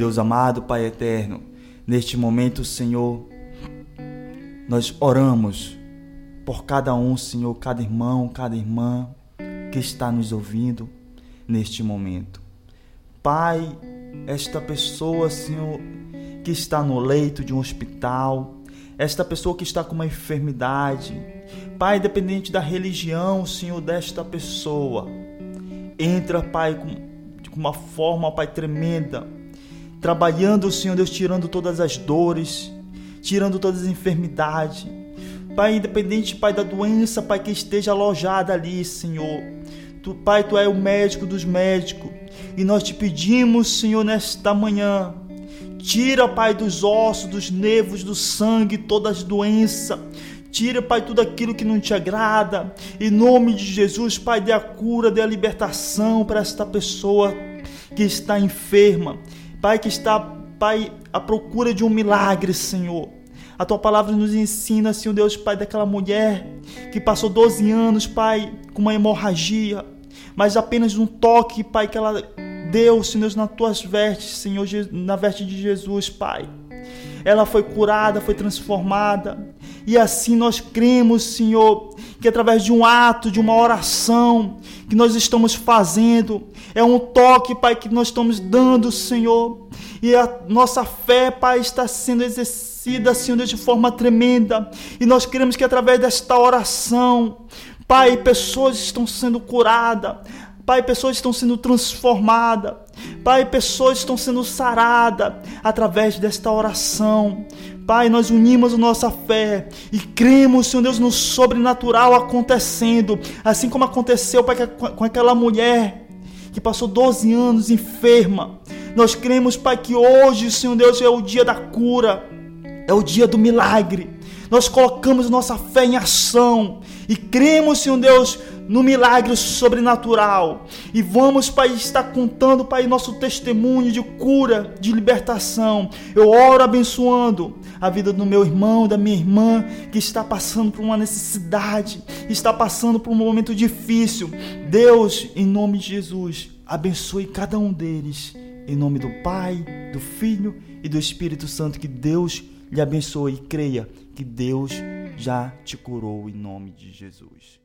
Deus amado, Pai eterno, neste momento, Senhor, nós oramos por cada um, Senhor, cada irmão, cada irmã que está nos ouvindo neste momento. Pai, esta pessoa, Senhor, que está no leito de um hospital, esta pessoa que está com uma enfermidade, Pai, independente da religião, Senhor, desta pessoa, entra, Pai, com, de uma forma, Pai, tremenda, trabalhando, Senhor Deus, tirando todas as dores, tirando todas as enfermidades. Pai, independente, Pai, da doença, Pai, que esteja alojada ali, Senhor. Tu, Pai, Tu é o médico dos médicos. E nós te pedimos, Senhor, nesta manhã, tira, Pai, dos ossos, dos nervos, do sangue, todas as doenças. Tira, Pai, tudo aquilo que não te agrada. Em nome de Jesus, Pai, dê a cura, dê a libertação para esta pessoa que está enferma. Pai, que está, Pai, à procura de um milagre, Senhor. A tua palavra nos ensina, Senhor Deus, Pai, daquela mulher que passou 12 anos, Pai, com uma hemorragia, mas apenas um toque, Pai, que ela deu, Senhor Deus, nas tuas vestes, Senhor, na veste de Jesus, Pai. Ela foi curada, foi transformada. E assim nós cremos, Senhor, que através de um ato, de uma oração que nós estamos fazendo, é um toque, Pai, que nós estamos dando, Senhor. E a nossa fé, Pai, está sendo exercida, Senhor, de forma tremenda. E nós queremos que através desta oração, Pai, pessoas estão sendo curadas. Pai, pessoas estão sendo transformadas. Pai, pessoas estão sendo saradas através desta oração. Pai, nós unimos nossa fé e cremos, Senhor Deus, no sobrenatural acontecendo, assim como aconteceu Pai, com aquela mulher que passou 12 anos enferma. Nós cremos, Pai, que hoje, Senhor Deus, é o dia da cura, é o dia do milagre. Nós colocamos nossa fé em ação e cremos, Senhor Deus, no milagre sobrenatural. E vamos, Pai, estar contando, Pai, nosso testemunho de cura, de libertação. Eu oro abençoando a vida do meu irmão, da minha irmã, que está passando por uma necessidade, está passando por um momento difícil. Deus, em nome de Jesus, abençoe cada um deles. Em nome do Pai, do Filho e do Espírito Santo, que Deus lhe abençoe e creia que Deus já te curou em nome de Jesus.